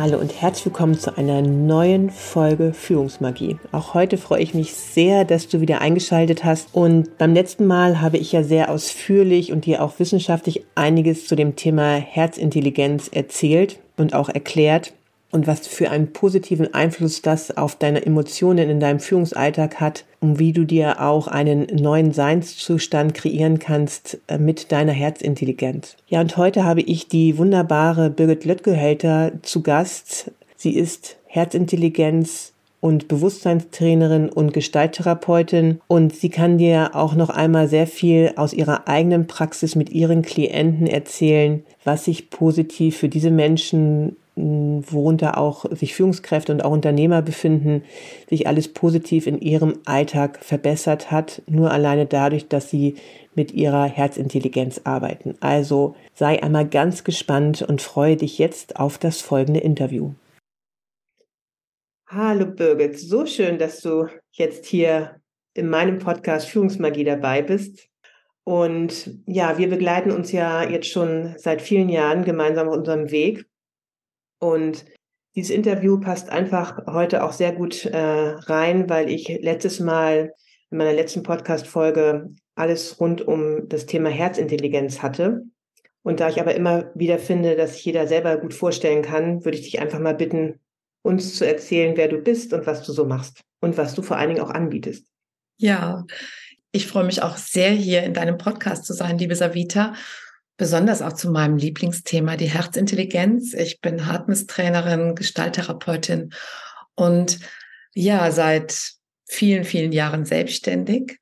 Hallo und herzlich willkommen zu einer neuen Folge Führungsmagie. Auch heute freue ich mich sehr, dass du wieder eingeschaltet hast. Und beim letzten Mal habe ich ja sehr ausführlich und dir auch wissenschaftlich einiges zu dem Thema Herzintelligenz erzählt und auch erklärt und was für einen positiven Einfluss das auf deine Emotionen in deinem Führungsalltag hat und wie du dir auch einen neuen Seinszustand kreieren kannst äh, mit deiner Herzintelligenz. Ja, und heute habe ich die wunderbare Birgit Löttgehälter zu Gast. Sie ist Herzintelligenz und Bewusstseinstrainerin und Gestalttherapeutin und sie kann dir auch noch einmal sehr viel aus ihrer eigenen Praxis mit ihren Klienten erzählen, was sich positiv für diese Menschen worunter auch sich Führungskräfte und auch Unternehmer befinden, sich alles positiv in ihrem Alltag verbessert hat, nur alleine dadurch, dass sie mit ihrer Herzintelligenz arbeiten. Also sei einmal ganz gespannt und freue dich jetzt auf das folgende Interview. Hallo Birgit, so schön, dass du jetzt hier in meinem Podcast Führungsmagie dabei bist. Und ja, wir begleiten uns ja jetzt schon seit vielen Jahren gemeinsam auf unserem Weg und dieses Interview passt einfach heute auch sehr gut äh, rein, weil ich letztes Mal in meiner letzten Podcast-Folge alles rund um das Thema Herzintelligenz hatte. Und da ich aber immer wieder finde, dass sich jeder selber gut vorstellen kann, würde ich dich einfach mal bitten, uns zu erzählen, wer du bist und was du so machst und was du vor allen Dingen auch anbietest. Ja, ich freue mich auch sehr, hier in deinem Podcast zu sein, liebe Savita besonders auch zu meinem Lieblingsthema, die Herzintelligenz. Ich bin Hartmiss-Trainerin, Gestalttherapeutin und ja, seit vielen, vielen Jahren selbstständig.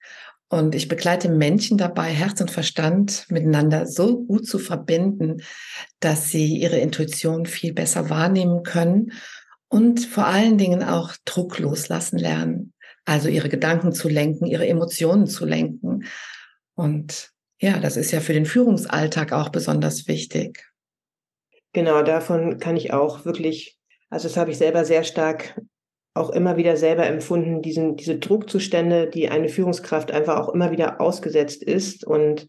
Und ich begleite Menschen dabei, Herz und Verstand miteinander so gut zu verbinden, dass sie ihre Intuition viel besser wahrnehmen können und vor allen Dingen auch Druck loslassen lernen. Also ihre Gedanken zu lenken, ihre Emotionen zu lenken. Und ja, das ist ja für den Führungsalltag auch besonders wichtig. Genau, davon kann ich auch wirklich, also das habe ich selber sehr stark auch immer wieder selber empfunden, diesen, diese Druckzustände, die eine Führungskraft einfach auch immer wieder ausgesetzt ist. Und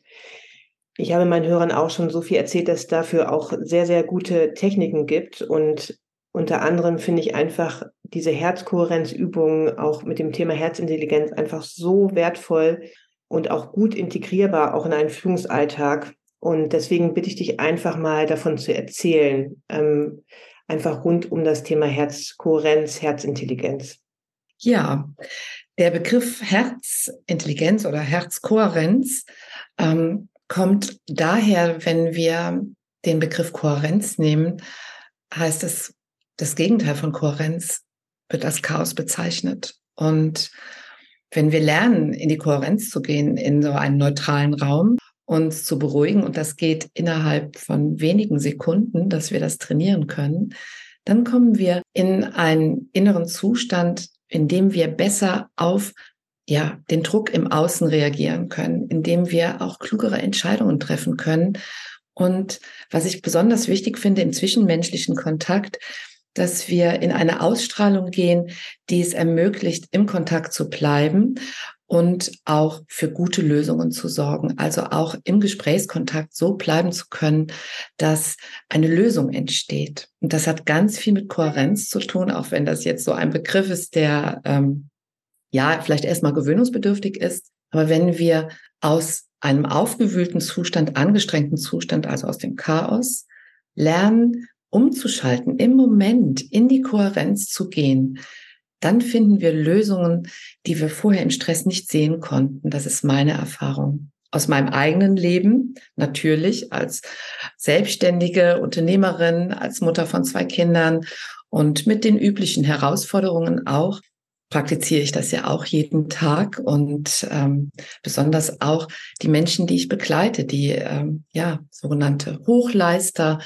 ich habe meinen Hörern auch schon so viel erzählt, dass es dafür auch sehr, sehr gute Techniken gibt. Und unter anderem finde ich einfach diese Herzkohärenzübungen auch mit dem Thema Herzintelligenz einfach so wertvoll, und auch gut integrierbar, auch in einen Führungsalltag. Und deswegen bitte ich dich einfach mal davon zu erzählen, ähm, einfach rund um das Thema Herzkohärenz, Herzintelligenz. Ja, der Begriff Herzintelligenz oder Herzkohärenz ähm, kommt daher, wenn wir den Begriff Kohärenz nehmen, heißt es, das Gegenteil von Kohärenz wird als Chaos bezeichnet. Und wenn wir lernen, in die Kohärenz zu gehen, in so einen neutralen Raum, uns zu beruhigen, und das geht innerhalb von wenigen Sekunden, dass wir das trainieren können, dann kommen wir in einen inneren Zustand, in dem wir besser auf ja, den Druck im Außen reagieren können, in dem wir auch klugere Entscheidungen treffen können. Und was ich besonders wichtig finde im zwischenmenschlichen Kontakt, dass wir in eine Ausstrahlung gehen, die es ermöglicht, im Kontakt zu bleiben und auch für gute Lösungen zu sorgen. Also auch im Gesprächskontakt so bleiben zu können, dass eine Lösung entsteht. Und das hat ganz viel mit Kohärenz zu tun, auch wenn das jetzt so ein Begriff ist, der ähm, ja vielleicht erstmal gewöhnungsbedürftig ist. Aber wenn wir aus einem aufgewühlten Zustand, angestrengten Zustand, also aus dem Chaos, lernen, umzuschalten, im Moment in die Kohärenz zu gehen, dann finden wir Lösungen, die wir vorher im Stress nicht sehen konnten. Das ist meine Erfahrung. Aus meinem eigenen Leben, natürlich als selbstständige Unternehmerin, als Mutter von zwei Kindern und mit den üblichen Herausforderungen auch, praktiziere ich das ja auch jeden Tag und ähm, besonders auch die Menschen, die ich begleite, die ähm, ja sogenannte Hochleister,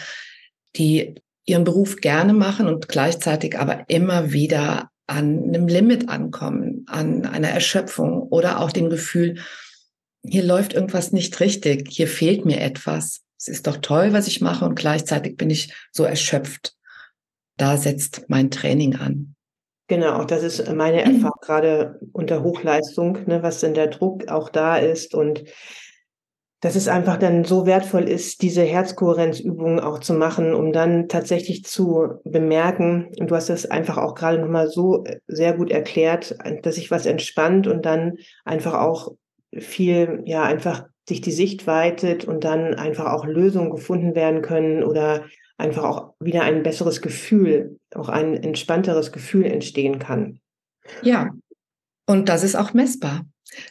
die ihren Beruf gerne machen und gleichzeitig aber immer wieder an einem Limit ankommen, an einer Erschöpfung oder auch dem Gefühl, hier läuft irgendwas nicht richtig, hier fehlt mir etwas. Es ist doch toll, was ich mache und gleichzeitig bin ich so erschöpft. Da setzt mein Training an. Genau, das ist meine Erfahrung gerade unter Hochleistung, ne, was denn der Druck auch da ist und dass es einfach dann so wertvoll ist, diese Herzkohärenzübungen auch zu machen, um dann tatsächlich zu bemerken, und du hast das einfach auch gerade nochmal so sehr gut erklärt, dass sich was entspannt und dann einfach auch viel, ja, einfach sich die Sicht weitet und dann einfach auch Lösungen gefunden werden können oder einfach auch wieder ein besseres Gefühl, auch ein entspannteres Gefühl entstehen kann. Ja, und das ist auch messbar.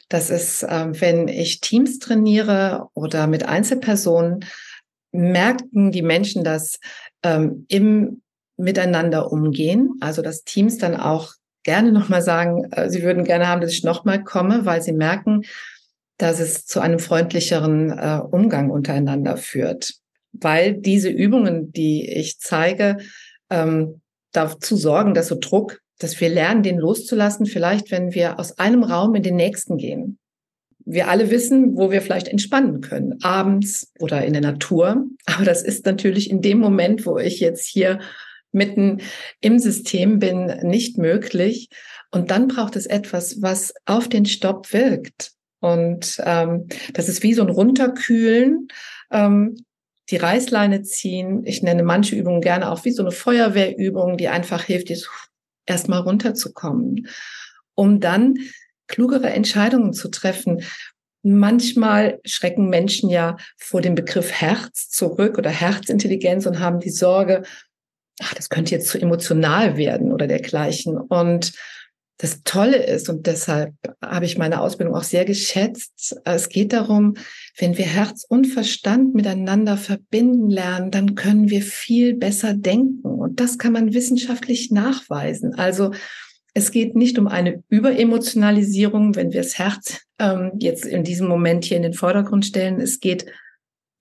Das ist, äh, wenn ich Teams trainiere oder mit Einzelpersonen, merken die Menschen das ähm, im Miteinander umgehen. Also dass Teams dann auch gerne nochmal sagen, äh, sie würden gerne haben, dass ich nochmal komme, weil sie merken, dass es zu einem freundlicheren äh, Umgang untereinander führt weil diese Übungen, die ich zeige, ähm, dazu sorgen, dass so Druck, dass wir lernen, den loszulassen, vielleicht wenn wir aus einem Raum in den nächsten gehen. Wir alle wissen, wo wir vielleicht entspannen können, abends oder in der Natur. Aber das ist natürlich in dem Moment, wo ich jetzt hier mitten im System bin, nicht möglich. Und dann braucht es etwas, was auf den Stopp wirkt. Und ähm, das ist wie so ein Runterkühlen, ähm, die Reißleine ziehen. Ich nenne manche Übungen gerne auch wie so eine Feuerwehrübung, die einfach hilft, jetzt erstmal runterzukommen, um dann klugere Entscheidungen zu treffen. Manchmal schrecken Menschen ja vor dem Begriff Herz zurück oder Herzintelligenz und haben die Sorge, ach, das könnte jetzt zu emotional werden oder dergleichen. Und das Tolle ist, und deshalb habe ich meine Ausbildung auch sehr geschätzt, es geht darum, wenn wir Herz und Verstand miteinander verbinden lernen, dann können wir viel besser denken. Und das kann man wissenschaftlich nachweisen. Also es geht nicht um eine Überemotionalisierung, wenn wir das Herz ähm, jetzt in diesem Moment hier in den Vordergrund stellen. Es geht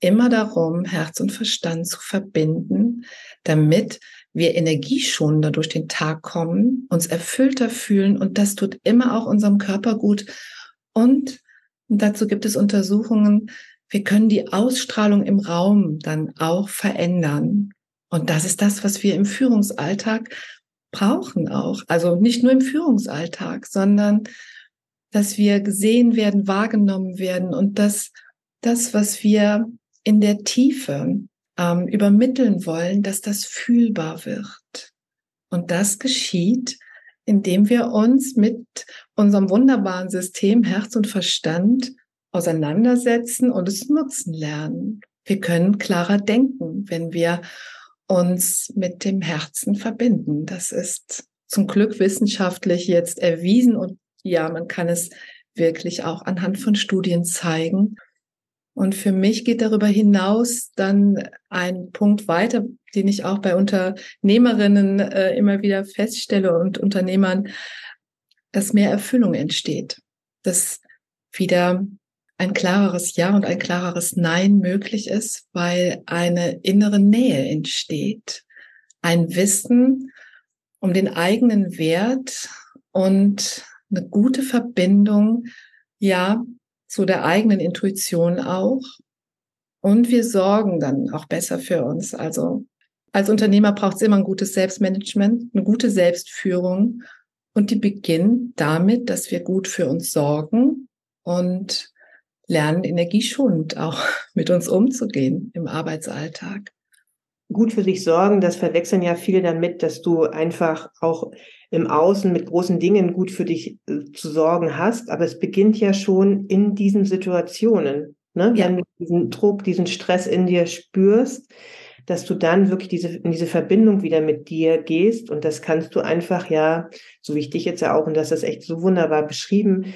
immer darum, Herz und Verstand zu verbinden, damit wir energieschonender durch den Tag kommen, uns erfüllter fühlen und das tut immer auch unserem Körper gut. Und dazu gibt es Untersuchungen, wir können die Ausstrahlung im Raum dann auch verändern. Und das ist das, was wir im Führungsalltag brauchen auch. Also nicht nur im Führungsalltag, sondern dass wir gesehen werden, wahrgenommen werden und dass das, was wir in der Tiefe ähm, übermitteln wollen, dass das fühlbar wird. Und das geschieht, indem wir uns mit unserem wunderbaren System Herz und Verstand auseinandersetzen und es nutzen lernen. Wir können klarer denken, wenn wir uns mit dem Herzen verbinden. Das ist zum Glück wissenschaftlich jetzt erwiesen und ja, man kann es wirklich auch anhand von Studien zeigen. Und für mich geht darüber hinaus dann ein Punkt weiter, den ich auch bei Unternehmerinnen äh, immer wieder feststelle und Unternehmern, dass mehr Erfüllung entsteht, dass wieder ein klareres Ja und ein klareres Nein möglich ist, weil eine innere Nähe entsteht, ein Wissen um den eigenen Wert und eine gute Verbindung, ja, zu der eigenen Intuition auch. Und wir sorgen dann auch besser für uns. Also als Unternehmer braucht es immer ein gutes Selbstmanagement, eine gute Selbstführung. Und die beginnt damit, dass wir gut für uns sorgen und lernen, energieschonend auch mit uns umzugehen im Arbeitsalltag. Gut für sich sorgen, das verwechseln ja viele damit, dass du einfach auch im Außen mit großen Dingen gut für dich äh, zu sorgen hast. Aber es beginnt ja schon in diesen Situationen. Ne? Ja. Wenn du diesen Druck, diesen Stress in dir spürst, dass du dann wirklich diese, in diese Verbindung wieder mit dir gehst. Und das kannst du einfach, ja, so wie ich dich jetzt ja auch, und das ist echt so wunderbar beschrieben,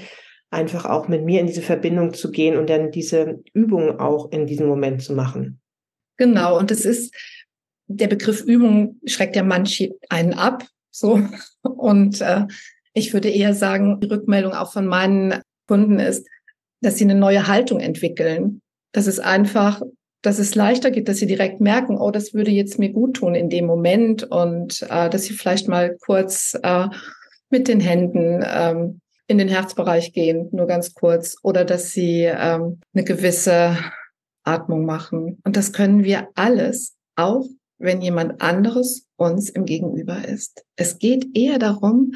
einfach auch mit mir in diese Verbindung zu gehen und dann diese Übung auch in diesem Moment zu machen. Genau. Und es ist, der Begriff Übung schreckt ja manche einen ab, so. Und äh, ich würde eher sagen, die Rückmeldung auch von meinen Kunden ist, dass sie eine neue Haltung entwickeln. Das ist einfach dass es leichter geht, dass sie direkt merken, oh, das würde jetzt mir gut tun in dem Moment und äh, dass sie vielleicht mal kurz äh, mit den Händen ähm, in den Herzbereich gehen, nur ganz kurz, oder dass sie ähm, eine gewisse Atmung machen. Und das können wir alles, auch wenn jemand anderes uns im Gegenüber ist. Es geht eher darum,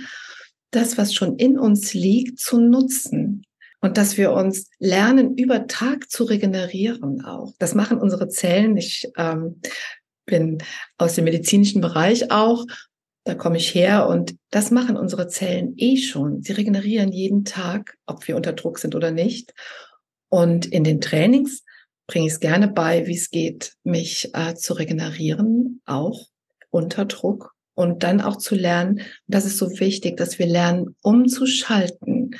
das, was schon in uns liegt, zu nutzen und dass wir uns lernen, über Tag zu regenerieren auch. Das machen unsere Zellen. Ich ähm, bin aus dem medizinischen Bereich auch. Da komme ich her und das machen unsere Zellen eh schon. Sie regenerieren jeden Tag, ob wir unter Druck sind oder nicht. Und in den Trainings bringe ich es gerne bei, wie es geht, mich äh, zu regenerieren, auch unter Druck und dann auch zu lernen. Das ist so wichtig, dass wir lernen, umzuschalten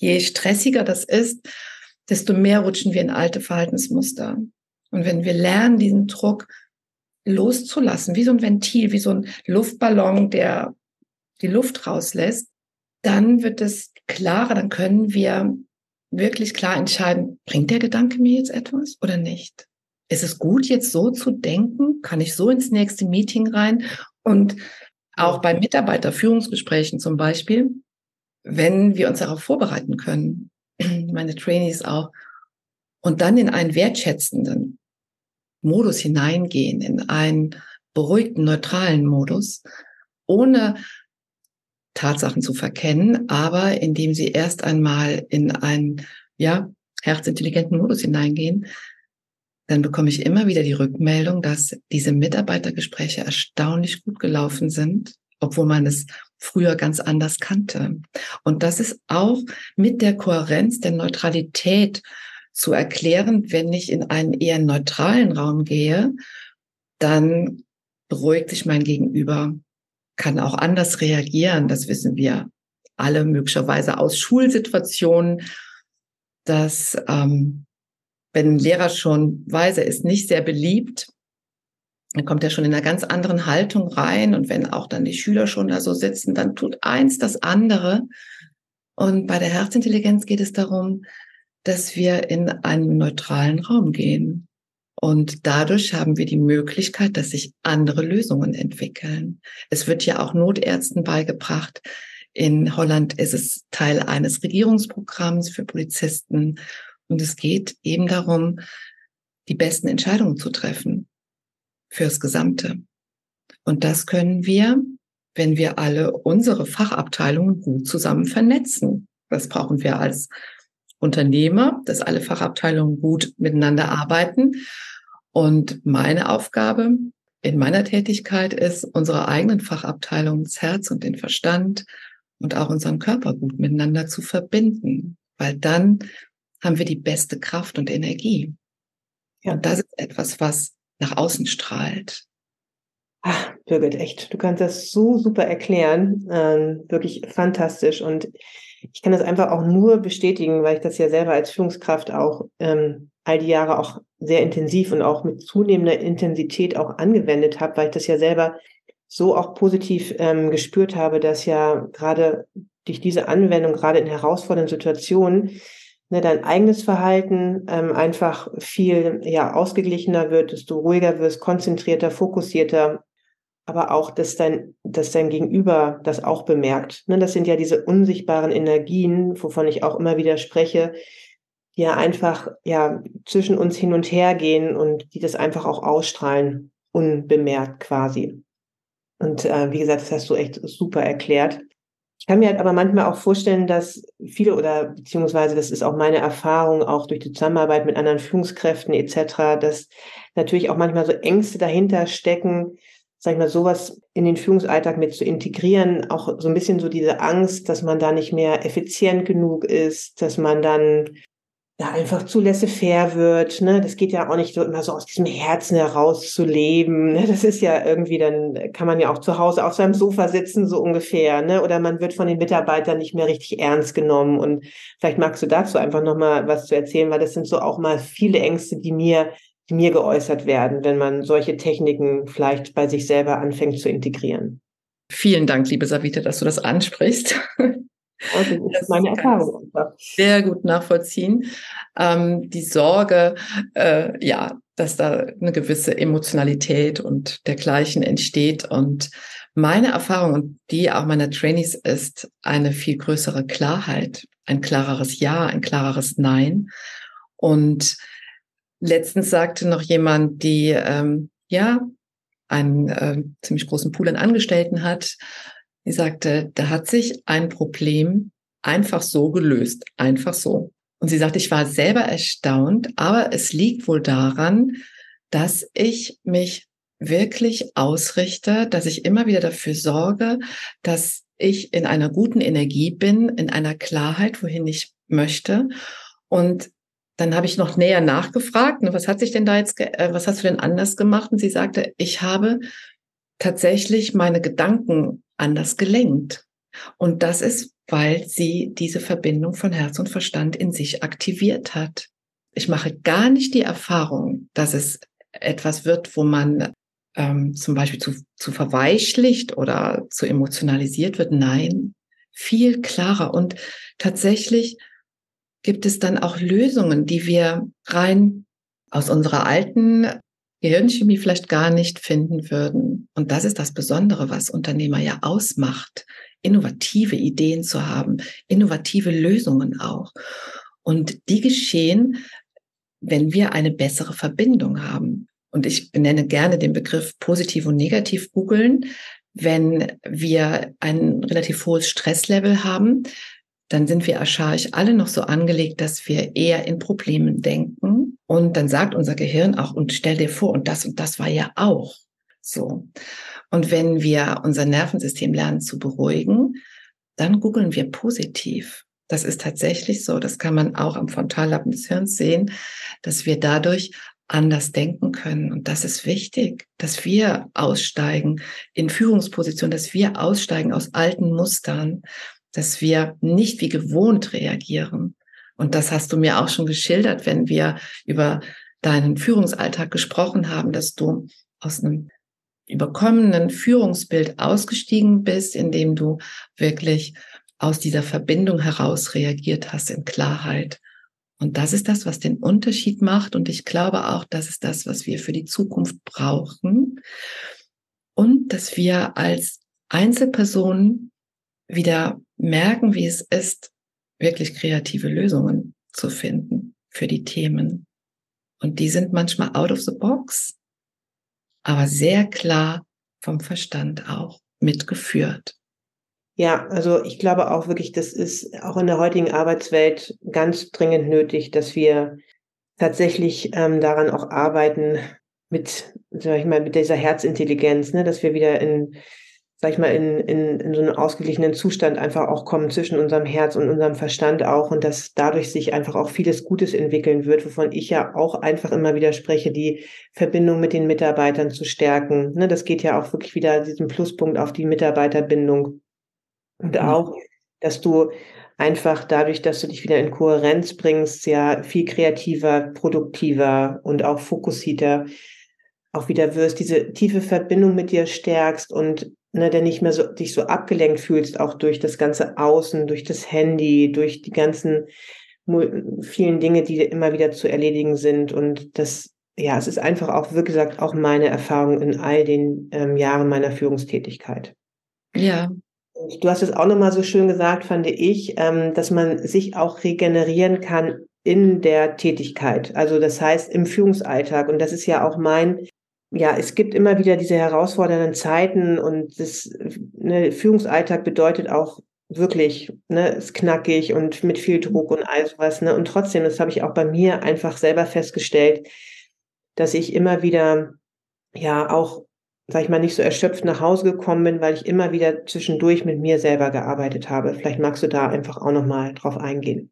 je stressiger das ist, desto mehr rutschen wir in alte Verhaltensmuster. Und wenn wir lernen, diesen Druck loszulassen, wie so ein Ventil, wie so ein Luftballon, der die Luft rauslässt, dann wird es klarer, dann können wir wirklich klar entscheiden, bringt der Gedanke mir jetzt etwas oder nicht? Ist es gut, jetzt so zu denken? Kann ich so ins nächste Meeting rein? Und auch bei Mitarbeiterführungsgesprächen zum Beispiel, wenn wir uns darauf vorbereiten können, meine Trainees auch, und dann in einen wertschätzenden Modus hineingehen, in einen beruhigten, neutralen Modus, ohne Tatsachen zu verkennen, aber indem sie erst einmal in einen, ja, herzintelligenten Modus hineingehen, dann bekomme ich immer wieder die Rückmeldung, dass diese Mitarbeitergespräche erstaunlich gut gelaufen sind, obwohl man es früher ganz anders kannte. Und das ist auch mit der Kohärenz der Neutralität zu erklären, wenn ich in einen eher neutralen Raum gehe, dann beruhigt sich mein Gegenüber, kann auch anders reagieren. Das wissen wir alle möglicherweise aus Schulsituationen, dass ähm, wenn ein Lehrer schon weiß, er ist nicht sehr beliebt, dann kommt er schon in einer ganz anderen Haltung rein. Und wenn auch dann die Schüler schon da so sitzen, dann tut eins das andere. Und bei der Herzintelligenz geht es darum, dass wir in einen neutralen Raum gehen. Und dadurch haben wir die Möglichkeit, dass sich andere Lösungen entwickeln. Es wird ja auch Notärzten beigebracht. In Holland ist es Teil eines Regierungsprogramms für Polizisten. Und es geht eben darum, die besten Entscheidungen zu treffen fürs Gesamte. Und das können wir, wenn wir alle unsere Fachabteilungen gut zusammen vernetzen. Das brauchen wir als Unternehmer, dass alle Fachabteilungen gut miteinander arbeiten. Und meine Aufgabe in meiner Tätigkeit ist, unsere eigenen Fachabteilungen, das Herz und den Verstand und auch unseren Körper gut miteinander zu verbinden, weil dann haben wir die beste Kraft und Energie. Ja. Und das ist etwas, was nach außen strahlt. Ach, Birgit, echt, du kannst das so super erklären. Ähm, wirklich fantastisch. Und ich kann das einfach auch nur bestätigen, weil ich das ja selber als Führungskraft auch ähm, all die Jahre auch sehr intensiv und auch mit zunehmender Intensität auch angewendet habe, weil ich das ja selber so auch positiv ähm, gespürt habe, dass ja gerade durch diese Anwendung, gerade in herausfordernden Situationen, ne, dein eigenes Verhalten ähm, einfach viel ja, ausgeglichener wird, dass du ruhiger wirst, konzentrierter, fokussierter, aber auch, dass dein, dass dein Gegenüber das auch bemerkt. Ne, das sind ja diese unsichtbaren Energien, wovon ich auch immer wieder spreche, ja einfach ja zwischen uns hin und her gehen und die das einfach auch ausstrahlen, unbemerkt quasi. Und äh, wie gesagt, das hast du echt super erklärt. Ich kann mir halt aber manchmal auch vorstellen, dass viele oder beziehungsweise das ist auch meine Erfahrung, auch durch die Zusammenarbeit mit anderen Führungskräften etc., dass natürlich auch manchmal so Ängste dahinter stecken, sag ich mal, sowas in den Führungsalltag mit zu integrieren, auch so ein bisschen so diese Angst, dass man da nicht mehr effizient genug ist, dass man dann ja, einfach zu laissez-faire wird. Ne? Das geht ja auch nicht so immer so aus diesem Herzen heraus zu leben. Ne? Das ist ja irgendwie, dann kann man ja auch zu Hause auf seinem Sofa sitzen, so ungefähr. Ne? Oder man wird von den Mitarbeitern nicht mehr richtig ernst genommen. Und vielleicht magst du dazu einfach nochmal was zu erzählen, weil das sind so auch mal viele Ängste, die mir, die mir geäußert werden, wenn man solche Techniken vielleicht bei sich selber anfängt zu integrieren. Vielen Dank, liebe Savita, dass du das ansprichst. Also das ist meine Erfahrung. Sehr gut nachvollziehen. Ähm, die Sorge, äh, ja, dass da eine gewisse Emotionalität und dergleichen entsteht. Und meine Erfahrung und die auch meiner Trainees ist eine viel größere Klarheit, ein klareres Ja, ein klareres Nein. Und letztens sagte noch jemand, die ähm, ja einen äh, ziemlich großen Pool an Angestellten hat, die sagte, da hat sich ein Problem einfach so gelöst, einfach so. Und sie sagte, ich war selber erstaunt, aber es liegt wohl daran, dass ich mich wirklich ausrichte, dass ich immer wieder dafür sorge, dass ich in einer guten Energie bin, in einer Klarheit, wohin ich möchte. Und dann habe ich noch näher nachgefragt, ne, was hat sich denn da jetzt, äh, was hast du denn anders gemacht? Und sie sagte, ich habe tatsächlich meine Gedanken anders gelenkt. Und das ist, weil sie diese Verbindung von Herz und Verstand in sich aktiviert hat. Ich mache gar nicht die Erfahrung, dass es etwas wird, wo man ähm, zum Beispiel zu, zu verweichlicht oder zu emotionalisiert wird. Nein, viel klarer. Und tatsächlich gibt es dann auch Lösungen, die wir rein aus unserer alten Gehirnchemie vielleicht gar nicht finden würden. Und das ist das Besondere, was Unternehmer ja ausmacht, innovative Ideen zu haben, innovative Lösungen auch. Und die geschehen, wenn wir eine bessere Verbindung haben. Und ich benenne gerne den Begriff positiv und negativ googeln. Wenn wir ein relativ hohes Stresslevel haben, dann sind wir archaisch alle noch so angelegt, dass wir eher in Problemen denken. Und dann sagt unser Gehirn auch, und stell dir vor, und das und das war ja auch so. Und wenn wir unser Nervensystem lernen zu beruhigen, dann googeln wir positiv. Das ist tatsächlich so. Das kann man auch am Frontallappen des Hirns sehen, dass wir dadurch anders denken können. Und das ist wichtig, dass wir aussteigen in Führungspositionen, dass wir aussteigen aus alten Mustern, dass wir nicht wie gewohnt reagieren. Und das hast du mir auch schon geschildert, wenn wir über deinen Führungsalltag gesprochen haben, dass du aus einem überkommenen Führungsbild ausgestiegen bist, indem du wirklich aus dieser Verbindung heraus reagiert hast in Klarheit. Und das ist das, was den Unterschied macht. Und ich glaube auch, das ist das, was wir für die Zukunft brauchen. Und dass wir als Einzelpersonen wieder merken, wie es ist, wirklich kreative Lösungen zu finden für die Themen. Und die sind manchmal out of the box, aber sehr klar vom Verstand auch mitgeführt. Ja, also ich glaube auch wirklich, das ist auch in der heutigen Arbeitswelt ganz dringend nötig, dass wir tatsächlich ähm, daran auch arbeiten mit, sag ich mal, mit dieser Herzintelligenz, ne, dass wir wieder in sag ich mal, in, in, in so einen ausgeglichenen Zustand einfach auch kommen zwischen unserem Herz und unserem Verstand auch und dass dadurch sich einfach auch vieles Gutes entwickeln wird, wovon ich ja auch einfach immer wieder spreche, die Verbindung mit den Mitarbeitern zu stärken. Ne, das geht ja auch wirklich wieder diesen Pluspunkt auf die Mitarbeiterbindung. Und mhm. auch, dass du einfach dadurch, dass du dich wieder in Kohärenz bringst, ja viel kreativer, produktiver und auch fokussierter auch wieder wirst, diese tiefe Verbindung mit dir stärkst und ne, der nicht mehr so, dich so abgelenkt fühlst, auch durch das ganze Außen, durch das Handy, durch die ganzen vielen Dinge, die immer wieder zu erledigen sind. Und das, ja, es ist einfach auch, wie gesagt, auch meine Erfahrung in all den ähm, Jahren meiner Führungstätigkeit. Ja. Und du hast es auch nochmal so schön gesagt, fand ich, ähm, dass man sich auch regenerieren kann in der Tätigkeit. Also das heißt im Führungsalltag. Und das ist ja auch mein ja, es gibt immer wieder diese herausfordernden Zeiten und das ne, Führungsalltag bedeutet auch wirklich, ne, ist knackig und mit viel Druck und all sowas, ne? Und trotzdem, das habe ich auch bei mir einfach selber festgestellt, dass ich immer wieder, ja, auch, sag ich mal, nicht so erschöpft nach Hause gekommen bin, weil ich immer wieder zwischendurch mit mir selber gearbeitet habe. Vielleicht magst du da einfach auch nochmal drauf eingehen.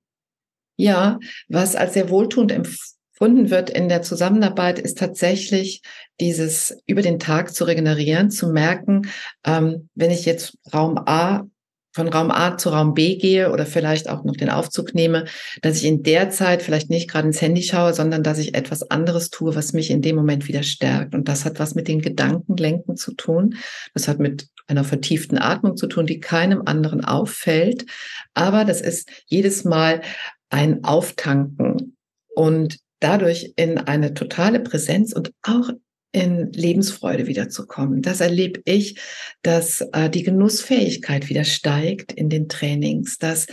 Ja, was als sehr wohltuend empfunden wird in der Zusammenarbeit, ist tatsächlich dieses über den Tag zu regenerieren, zu merken, ähm, wenn ich jetzt Raum A von Raum A zu Raum B gehe oder vielleicht auch noch den Aufzug nehme, dass ich in der Zeit vielleicht nicht gerade ins Handy schaue, sondern dass ich etwas anderes tue, was mich in dem Moment wieder stärkt. Und das hat was mit den Gedankenlenken zu tun. Das hat mit einer vertieften Atmung zu tun, die keinem anderen auffällt. Aber das ist jedes Mal ein Auftanken und dadurch in eine totale Präsenz und auch in Lebensfreude wiederzukommen. Das erlebe ich, dass äh, die Genussfähigkeit wieder steigt in den Trainings, dass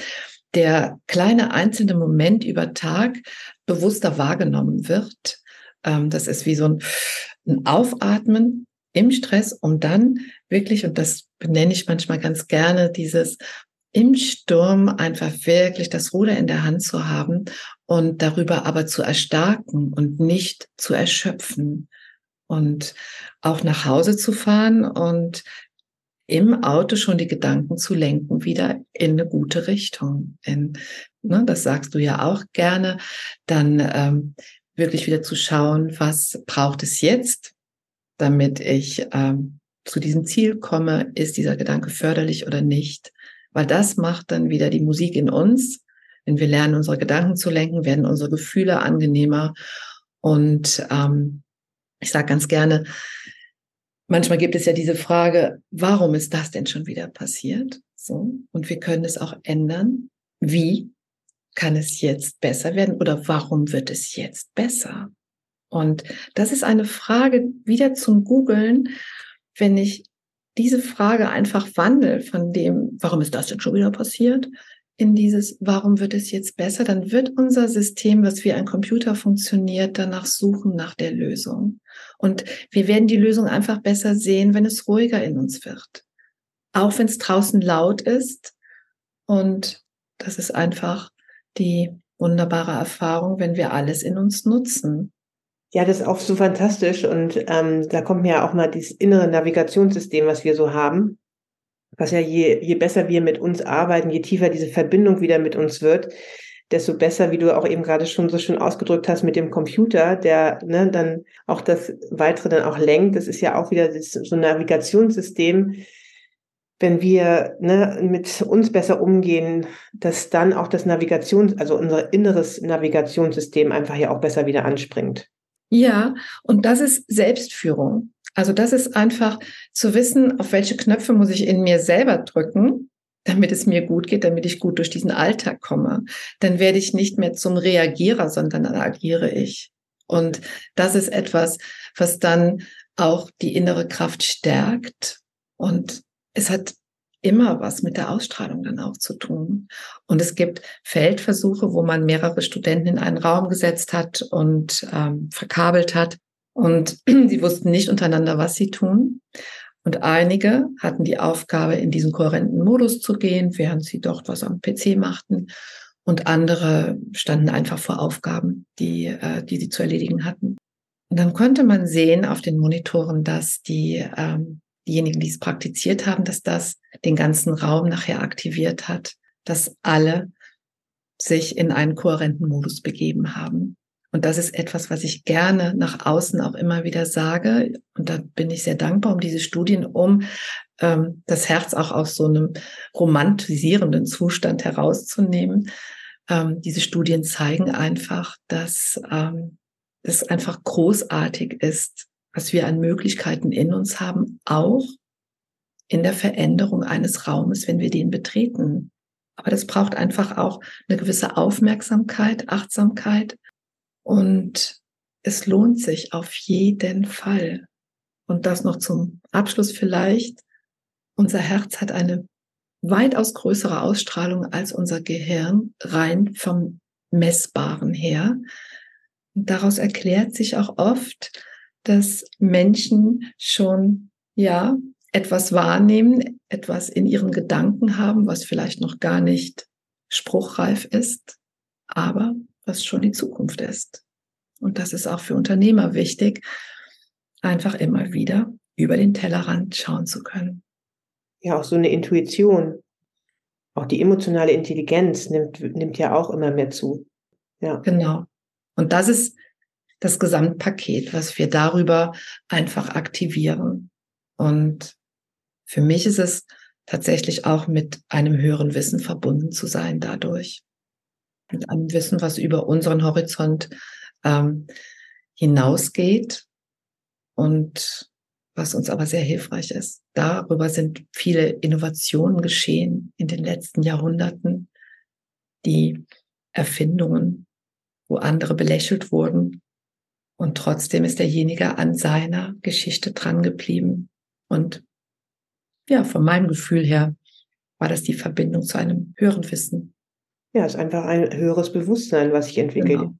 der kleine einzelne Moment über Tag bewusster wahrgenommen wird. Ähm, das ist wie so ein, ein Aufatmen im Stress, um dann wirklich, und das benenne ich manchmal ganz gerne, dieses im Sturm einfach wirklich das Ruder in der Hand zu haben und darüber aber zu erstarken und nicht zu erschöpfen und auch nach Hause zu fahren und im Auto schon die Gedanken zu lenken, wieder in eine gute Richtung. In, ne, das sagst du ja auch gerne, dann ähm, wirklich wieder zu schauen, was braucht es jetzt, damit ich ähm, zu diesem Ziel komme, ist dieser Gedanke förderlich oder nicht. Weil das macht dann wieder die Musik in uns. Wenn wir lernen, unsere Gedanken zu lenken, werden unsere Gefühle angenehmer und ähm, ich sage ganz gerne, manchmal gibt es ja diese Frage, warum ist das denn schon wieder passiert? So. Und wir können es auch ändern. Wie kann es jetzt besser werden oder warum wird es jetzt besser? Und das ist eine Frage wieder zum Googlen, wenn ich diese Frage einfach wandle von dem, warum ist das denn schon wieder passiert, in dieses, warum wird es jetzt besser, dann wird unser System, was wie ein Computer funktioniert, danach suchen nach der Lösung. Und wir werden die Lösung einfach besser sehen, wenn es ruhiger in uns wird. Auch wenn es draußen laut ist. Und das ist einfach die wunderbare Erfahrung, wenn wir alles in uns nutzen. Ja, das ist auch so fantastisch. Und ähm, da kommt mir ja auch mal dieses innere Navigationssystem, was wir so haben was ja je, je besser wir mit uns arbeiten, je tiefer diese Verbindung wieder mit uns wird, desto besser, wie du auch eben gerade schon so schön ausgedrückt hast mit dem Computer, der ne, dann auch das Weitere dann auch lenkt. Das ist ja auch wieder das, so ein Navigationssystem. Wenn wir ne, mit uns besser umgehen, dass dann auch das Navigations, also unser inneres Navigationssystem einfach ja auch besser wieder anspringt. Ja, und das ist Selbstführung. Also das ist einfach zu wissen, auf welche Knöpfe muss ich in mir selber drücken, damit es mir gut geht, damit ich gut durch diesen Alltag komme. Dann werde ich nicht mehr zum Reagierer, sondern agiere ich. Und das ist etwas, was dann auch die innere Kraft stärkt. Und es hat immer was mit der Ausstrahlung dann auch zu tun. Und es gibt Feldversuche, wo man mehrere Studenten in einen Raum gesetzt hat und ähm, verkabelt hat. Und sie wussten nicht untereinander, was sie tun. Und einige hatten die Aufgabe, in diesen kohärenten Modus zu gehen, während sie dort was am PC machten. Und andere standen einfach vor Aufgaben, die, äh, die sie zu erledigen hatten. Und dann konnte man sehen auf den Monitoren, dass die, ähm, diejenigen, die es praktiziert haben, dass das den ganzen Raum nachher aktiviert hat, dass alle sich in einen kohärenten Modus begeben haben. Und das ist etwas, was ich gerne nach außen auch immer wieder sage. Und da bin ich sehr dankbar um diese Studien, um ähm, das Herz auch aus so einem romantisierenden Zustand herauszunehmen. Ähm, diese Studien zeigen einfach, dass ähm, es einfach großartig ist, was wir an Möglichkeiten in uns haben, auch in der Veränderung eines Raumes, wenn wir den betreten. Aber das braucht einfach auch eine gewisse Aufmerksamkeit, Achtsamkeit und es lohnt sich auf jeden Fall. Und das noch zum Abschluss vielleicht. Unser Herz hat eine weitaus größere Ausstrahlung als unser Gehirn, rein vom Messbaren her. Und daraus erklärt sich auch oft, dass Menschen schon, ja, etwas wahrnehmen, etwas in ihren Gedanken haben, was vielleicht noch gar nicht spruchreif ist, aber was schon die Zukunft ist. Und das ist auch für Unternehmer wichtig, einfach immer wieder über den Tellerrand schauen zu können. Ja, auch so eine Intuition. Auch die emotionale Intelligenz nimmt, nimmt ja auch immer mehr zu. Ja. Genau. Und das ist das Gesamtpaket, was wir darüber einfach aktivieren. Und für mich ist es tatsächlich auch mit einem höheren Wissen verbunden zu sein dadurch. Mit einem Wissen, was über unseren Horizont ähm, hinausgeht und was uns aber sehr hilfreich ist. Darüber sind viele Innovationen geschehen in den letzten Jahrhunderten, die Erfindungen, wo andere belächelt wurden. Und trotzdem ist derjenige an seiner Geschichte dran geblieben. Und ja, von meinem Gefühl her war das die Verbindung zu einem höheren Wissen. Ja, es ist einfach ein höheres Bewusstsein, was sich entwickelt. Genau.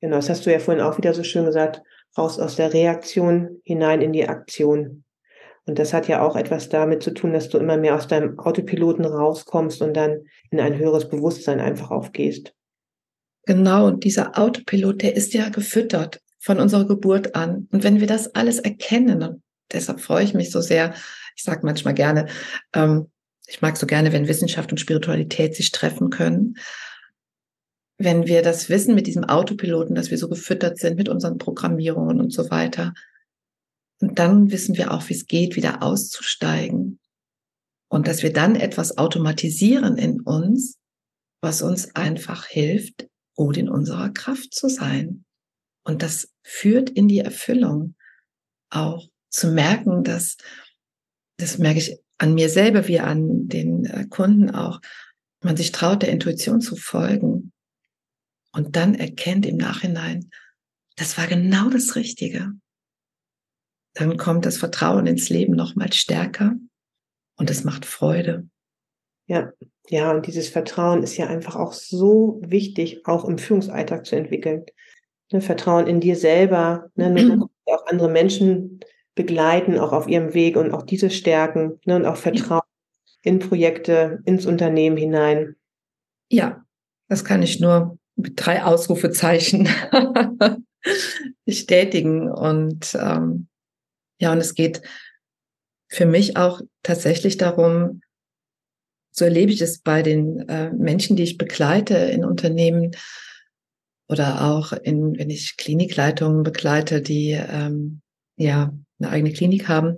genau, das hast du ja vorhin auch wieder so schön gesagt raus aus der Reaktion hinein in die Aktion. Und das hat ja auch etwas damit zu tun, dass du immer mehr aus deinem Autopiloten rauskommst und dann in ein höheres Bewusstsein einfach aufgehst. Genau, und dieser Autopilot, der ist ja gefüttert von unserer Geburt an. Und wenn wir das alles erkennen, und deshalb freue ich mich so sehr, ich sage manchmal gerne, ähm, ich mag so gerne, wenn Wissenschaft und Spiritualität sich treffen können wenn wir das wissen mit diesem Autopiloten, dass wir so gefüttert sind mit unseren Programmierungen und so weiter. Und dann wissen wir auch, wie es geht, wieder auszusteigen. Und dass wir dann etwas automatisieren in uns, was uns einfach hilft, gut in unserer Kraft zu sein. Und das führt in die Erfüllung. Auch zu merken, dass, das merke ich an mir selber wie an den äh, Kunden auch, man sich traut, der Intuition zu folgen und dann erkennt im Nachhinein, das war genau das Richtige, dann kommt das Vertrauen ins Leben noch mal stärker und es macht Freude. Ja, ja, und dieses Vertrauen ist ja einfach auch so wichtig, auch im Führungsalltag zu entwickeln. Ne, Vertrauen in dir selber, ne, auch andere Menschen begleiten, auch auf ihrem Weg und auch diese stärken ne, und auch Vertrauen in Projekte, ins Unternehmen hinein. Ja, das kann ich nur mit drei Ausrufezeichen bestätigen. Und ähm, ja, und es geht für mich auch tatsächlich darum, so erlebe ich es bei den äh, Menschen, die ich begleite in Unternehmen oder auch in, wenn ich Klinikleitungen begleite, die ähm, ja eine eigene Klinik haben.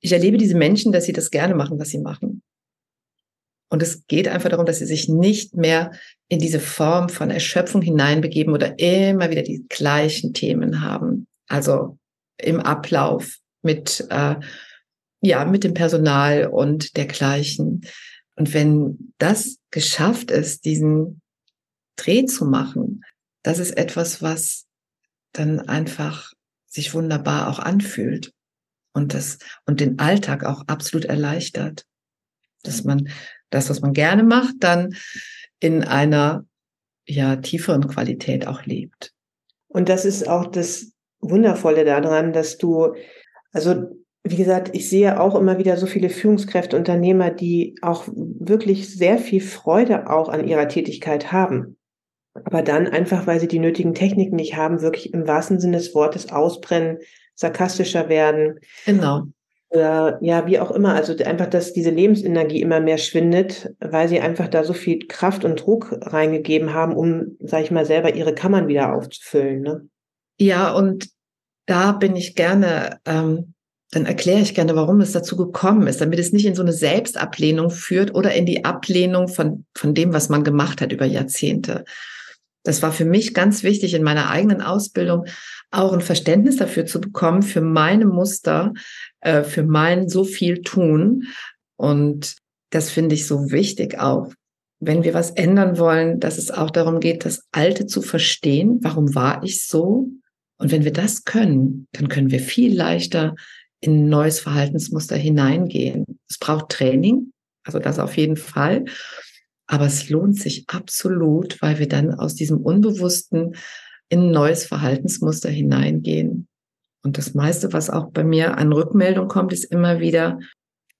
Ich erlebe diese Menschen, dass sie das gerne machen, was sie machen. Und es geht einfach darum, dass sie sich nicht mehr in diese Form von Erschöpfung hineinbegeben oder immer wieder die gleichen Themen haben. Also im Ablauf mit, äh, ja, mit dem Personal und dergleichen. Und wenn das geschafft ist, diesen Dreh zu machen, das ist etwas, was dann einfach sich wunderbar auch anfühlt und das, und den Alltag auch absolut erleichtert. Dass man das, was man gerne macht, dann in einer ja tieferen Qualität auch lebt. Und das ist auch das Wundervolle daran, dass du, also wie gesagt, ich sehe auch immer wieder so viele Führungskräfte, Unternehmer, die auch wirklich sehr viel Freude auch an ihrer Tätigkeit haben. Aber dann einfach, weil sie die nötigen Techniken nicht haben, wirklich im wahrsten Sinne des Wortes ausbrennen, sarkastischer werden. Genau oder ja, wie auch immer. Also einfach, dass diese Lebensenergie immer mehr schwindet, weil sie einfach da so viel Kraft und Druck reingegeben haben, um, sag ich mal, selber ihre Kammern wieder aufzufüllen. Ne? Ja, und da bin ich gerne, ähm, dann erkläre ich gerne, warum es dazu gekommen ist, damit es nicht in so eine Selbstablehnung führt oder in die Ablehnung von, von dem, was man gemacht hat über Jahrzehnte. Das war für mich ganz wichtig in meiner eigenen Ausbildung, auch ein Verständnis dafür zu bekommen, für meine Muster, äh, für mein so viel tun. Und das finde ich so wichtig auch, wenn wir was ändern wollen, dass es auch darum geht, das Alte zu verstehen. Warum war ich so? Und wenn wir das können, dann können wir viel leichter in ein neues Verhaltensmuster hineingehen. Es braucht Training, also das auf jeden Fall. Aber es lohnt sich absolut, weil wir dann aus diesem Unbewussten in ein neues Verhaltensmuster hineingehen. Und das meiste, was auch bei mir an Rückmeldung kommt, ist immer wieder,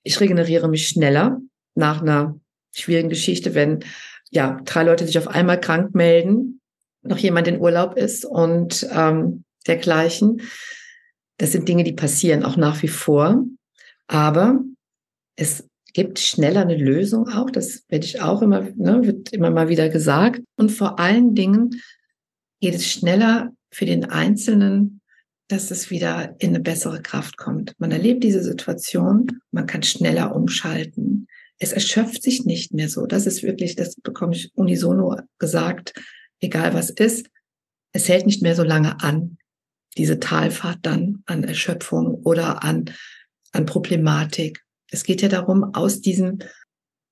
ich regeneriere mich schneller nach einer schwierigen Geschichte, wenn ja drei Leute sich auf einmal krank melden, noch jemand in Urlaub ist und ähm, dergleichen. Das sind Dinge, die passieren auch nach wie vor. Aber es gibt schneller eine Lösung auch. Das werde ich auch immer, ne, wird immer mal wieder gesagt. Und vor allen Dingen geht es schneller für den Einzelnen, dass es wieder in eine bessere Kraft kommt. Man erlebt diese Situation, man kann schneller umschalten. Es erschöpft sich nicht mehr so. Das ist wirklich, das bekomme ich unisono gesagt, egal was ist. Es hält nicht mehr so lange an, diese Talfahrt dann an Erschöpfung oder an, an Problematik. Es geht ja darum, aus diesem,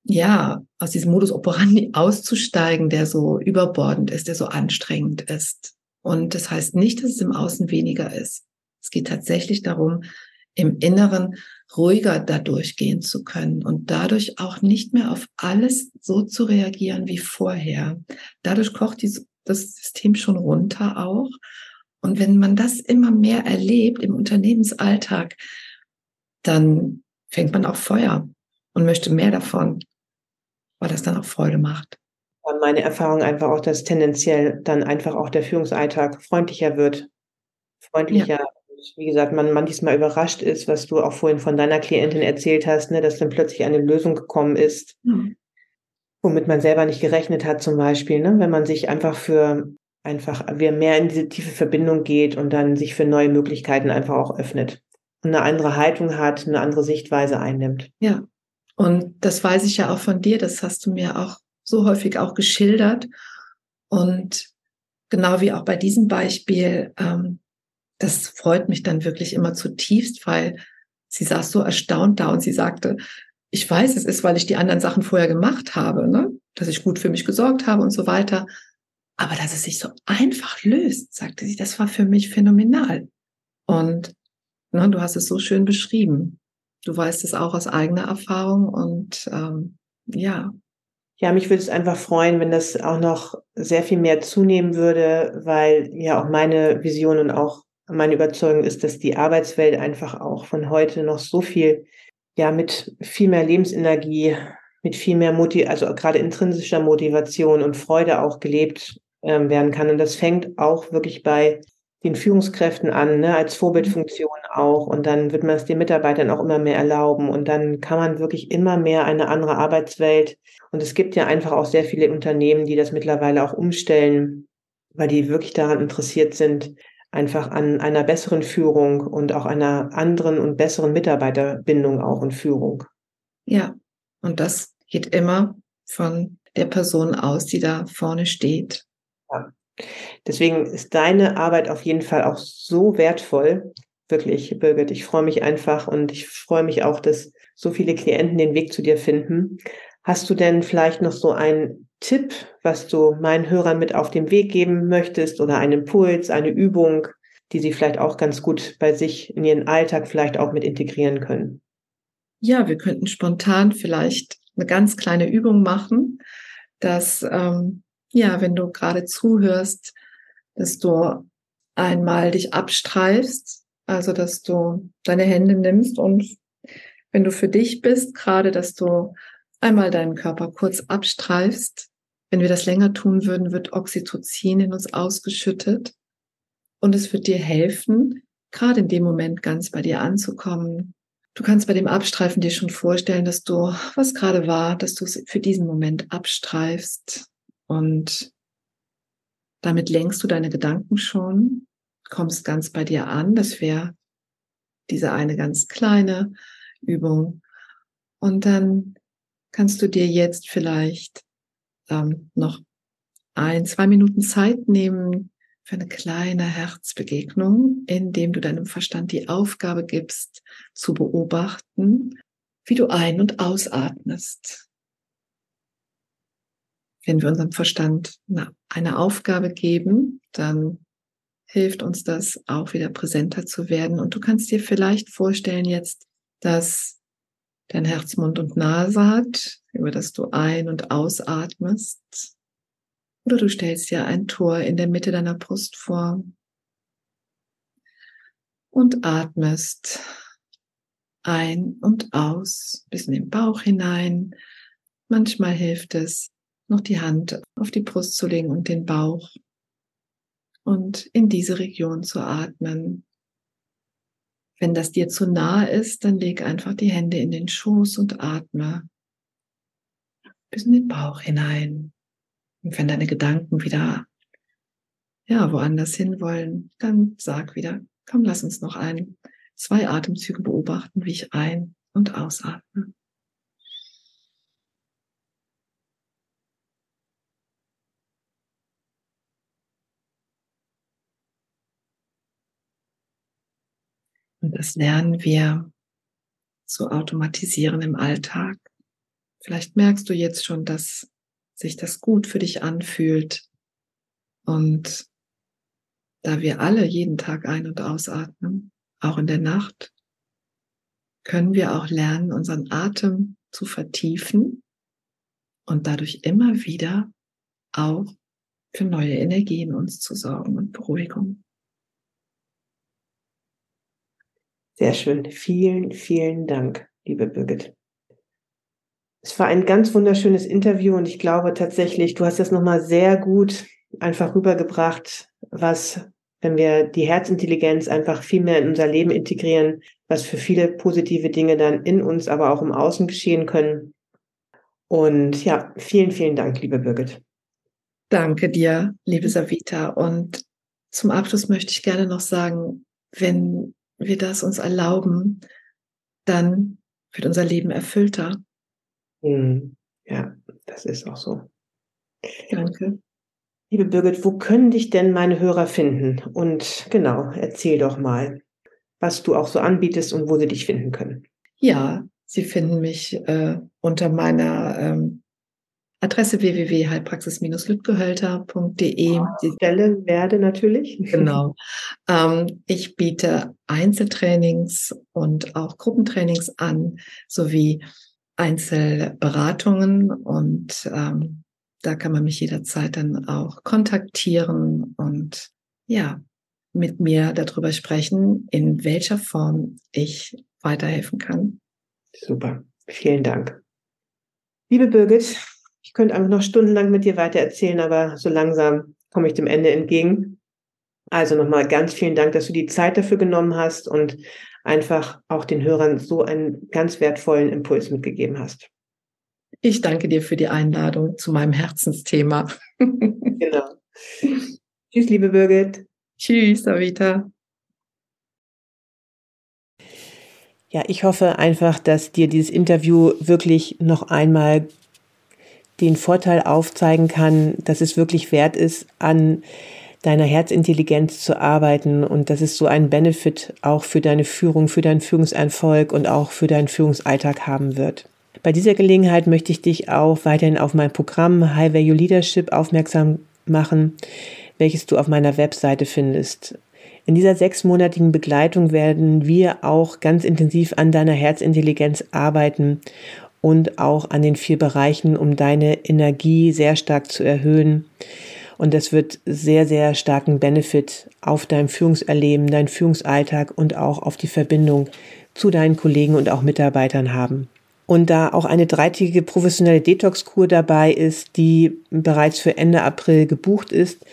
ja, aus diesem Modus operandi auszusteigen, der so überbordend ist, der so anstrengend ist. Und das heißt nicht, dass es im Außen weniger ist. Es geht tatsächlich darum, im Inneren ruhiger da durchgehen zu können und dadurch auch nicht mehr auf alles so zu reagieren wie vorher. Dadurch kocht die, das System schon runter auch. Und wenn man das immer mehr erlebt im Unternehmensalltag, dann fängt man auch Feuer und möchte mehr davon, weil das dann auch Freude macht meine Erfahrung einfach auch, dass tendenziell dann einfach auch der Führungsalltag freundlicher wird. Freundlicher. Ja. Wie gesagt, man manchmal überrascht ist, was du auch vorhin von deiner Klientin erzählt hast, ne, dass dann plötzlich eine Lösung gekommen ist, mhm. womit man selber nicht gerechnet hat, zum Beispiel, ne, wenn man sich einfach für einfach mehr in diese tiefe Verbindung geht und dann sich für neue Möglichkeiten einfach auch öffnet eine andere Haltung hat, eine andere Sichtweise einnimmt. Ja. Und das weiß ich ja auch von dir, das hast du mir auch so häufig auch geschildert. Und genau wie auch bei diesem Beispiel, ähm, das freut mich dann wirklich immer zutiefst, weil sie saß so erstaunt da und sie sagte, ich weiß, es ist, weil ich die anderen Sachen vorher gemacht habe, ne? dass ich gut für mich gesorgt habe und so weiter. Aber dass es sich so einfach löst, sagte sie, das war für mich phänomenal. Und ne, du hast es so schön beschrieben. Du weißt es auch aus eigener Erfahrung und ähm, ja, ja, mich würde es einfach freuen, wenn das auch noch sehr viel mehr zunehmen würde, weil ja auch meine Vision und auch meine Überzeugung ist, dass die Arbeitswelt einfach auch von heute noch so viel, ja, mit viel mehr Lebensenergie, mit viel mehr Motiv, also gerade intrinsischer Motivation und Freude auch gelebt ähm, werden kann. Und das fängt auch wirklich bei den Führungskräften an, ne, als Vorbildfunktion auch. Und dann wird man es den Mitarbeitern auch immer mehr erlauben. Und dann kann man wirklich immer mehr eine andere Arbeitswelt. Und es gibt ja einfach auch sehr viele Unternehmen, die das mittlerweile auch umstellen, weil die wirklich daran interessiert sind, einfach an einer besseren Führung und auch einer anderen und besseren Mitarbeiterbindung auch und Führung. Ja, und das geht immer von der Person aus, die da vorne steht. Ja. Deswegen ist deine Arbeit auf jeden Fall auch so wertvoll. Wirklich, Birgit, ich freue mich einfach und ich freue mich auch, dass so viele Klienten den Weg zu dir finden. Hast du denn vielleicht noch so einen Tipp, was du meinen Hörern mit auf den Weg geben möchtest oder einen Impuls, eine Übung, die sie vielleicht auch ganz gut bei sich in ihren Alltag vielleicht auch mit integrieren können? Ja, wir könnten spontan vielleicht eine ganz kleine Übung machen, dass ähm, ja, wenn du gerade zuhörst, dass du einmal dich abstreifst, also dass du deine Hände nimmst und wenn du für dich bist, gerade, dass du einmal deinen Körper kurz abstreifst. Wenn wir das länger tun würden, wird Oxytocin in uns ausgeschüttet und es wird dir helfen, gerade in dem Moment ganz bei dir anzukommen. Du kannst bei dem Abstreifen dir schon vorstellen, dass du, was gerade war, dass du es für diesen Moment abstreifst und damit lenkst du deine Gedanken schon, kommst ganz bei dir an. Das wäre diese eine ganz kleine Übung. Und dann kannst du dir jetzt vielleicht ähm, noch ein, zwei Minuten Zeit nehmen für eine kleine Herzbegegnung, indem du deinem Verstand die Aufgabe gibst, zu beobachten, wie du ein- und ausatmest wenn wir unserem Verstand eine Aufgabe geben, dann hilft uns das auch wieder präsenter zu werden. Und du kannst dir vielleicht vorstellen jetzt, dass dein Herz Mund und Nase hat, über das du ein- und ausatmest. Oder du stellst dir ein Tor in der Mitte deiner Brust vor und atmest ein und aus bis in den Bauch hinein. Manchmal hilft es, noch die Hand auf die Brust zu legen und den Bauch und in diese Region zu atmen. Wenn das dir zu nahe ist, dann leg einfach die Hände in den Schoß und atme bis in den Bauch hinein. Und wenn deine Gedanken wieder ja, woanders hin wollen, dann sag wieder, komm, lass uns noch ein, zwei Atemzüge beobachten, wie ich ein- und ausatme. Das lernen wir zu automatisieren im Alltag. Vielleicht merkst du jetzt schon, dass sich das gut für dich anfühlt. Und da wir alle jeden Tag ein- und ausatmen, auch in der Nacht, können wir auch lernen, unseren Atem zu vertiefen und dadurch immer wieder auch für neue Energien uns zu sorgen und Beruhigung. Sehr schön. Vielen, vielen Dank, liebe Birgit. Es war ein ganz wunderschönes Interview und ich glaube tatsächlich, du hast das nochmal sehr gut einfach rübergebracht, was, wenn wir die Herzintelligenz einfach viel mehr in unser Leben integrieren, was für viele positive Dinge dann in uns, aber auch im Außen geschehen können. Und ja, vielen, vielen Dank, liebe Birgit. Danke dir, liebe Savita. Und zum Abschluss möchte ich gerne noch sagen, wenn wir das uns erlauben, dann wird unser Leben erfüllter. Hm, ja, das ist auch so. Danke. Liebe Birgit, wo können dich denn meine Hörer finden? Und genau, erzähl doch mal, was du auch so anbietest und wo sie dich finden können. Ja, sie finden mich äh, unter meiner ähm, Adresse www.heilpraxis-lüttgehölter.de. Die Stelle werde natürlich. Genau. Ähm, ich biete Einzeltrainings und auch Gruppentrainings an, sowie Einzelberatungen und ähm, da kann man mich jederzeit dann auch kontaktieren und ja, mit mir darüber sprechen, in welcher Form ich weiterhelfen kann. Super, vielen Dank. Liebe Birgit, ich könnte einfach noch stundenlang mit dir weiter erzählen, aber so langsam komme ich dem Ende entgegen. Also nochmal ganz vielen Dank, dass du die Zeit dafür genommen hast und einfach auch den Hörern so einen ganz wertvollen Impuls mitgegeben hast. Ich danke dir für die Einladung zu meinem Herzensthema. genau. Tschüss, liebe Birgit. Tschüss, Avita. Ja, ich hoffe einfach, dass dir dieses Interview wirklich noch einmal den Vorteil aufzeigen kann, dass es wirklich wert ist, an deiner Herzintelligenz zu arbeiten und dass es so einen Benefit auch für deine Führung, für deinen Führungserfolg und auch für deinen Führungsalltag haben wird. Bei dieser Gelegenheit möchte ich dich auch weiterhin auf mein Programm High Value Leadership aufmerksam machen, welches du auf meiner Webseite findest. In dieser sechsmonatigen Begleitung werden wir auch ganz intensiv an deiner Herzintelligenz arbeiten und auch an den vier Bereichen, um deine Energie sehr stark zu erhöhen. Und das wird sehr, sehr starken Benefit auf dein Führungserleben, dein Führungsalltag und auch auf die Verbindung zu deinen Kollegen und auch Mitarbeitern haben. Und da auch eine dreitägige professionelle Detox-Kur dabei ist, die bereits für Ende April gebucht ist,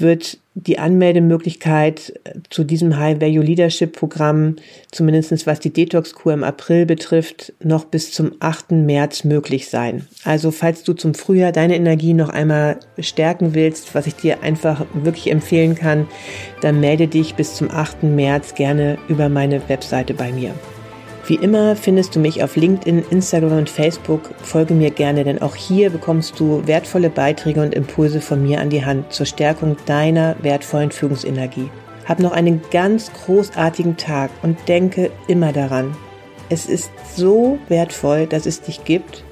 wird die Anmeldemöglichkeit zu diesem High Value Leadership Programm, zumindest was die Detox-Kur im April betrifft, noch bis zum 8. März möglich sein. Also falls du zum Frühjahr deine Energie noch einmal stärken willst, was ich dir einfach wirklich empfehlen kann, dann melde dich bis zum 8. März gerne über meine Webseite bei mir. Wie immer findest du mich auf LinkedIn, Instagram und Facebook. Folge mir gerne, denn auch hier bekommst du wertvolle Beiträge und Impulse von mir an die Hand zur Stärkung deiner wertvollen Führungsenergie. Hab noch einen ganz großartigen Tag und denke immer daran. Es ist so wertvoll, dass es dich gibt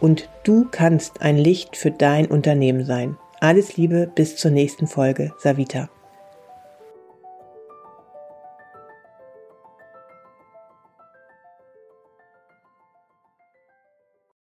und du kannst ein Licht für dein Unternehmen sein. Alles Liebe, bis zur nächsten Folge. Savita.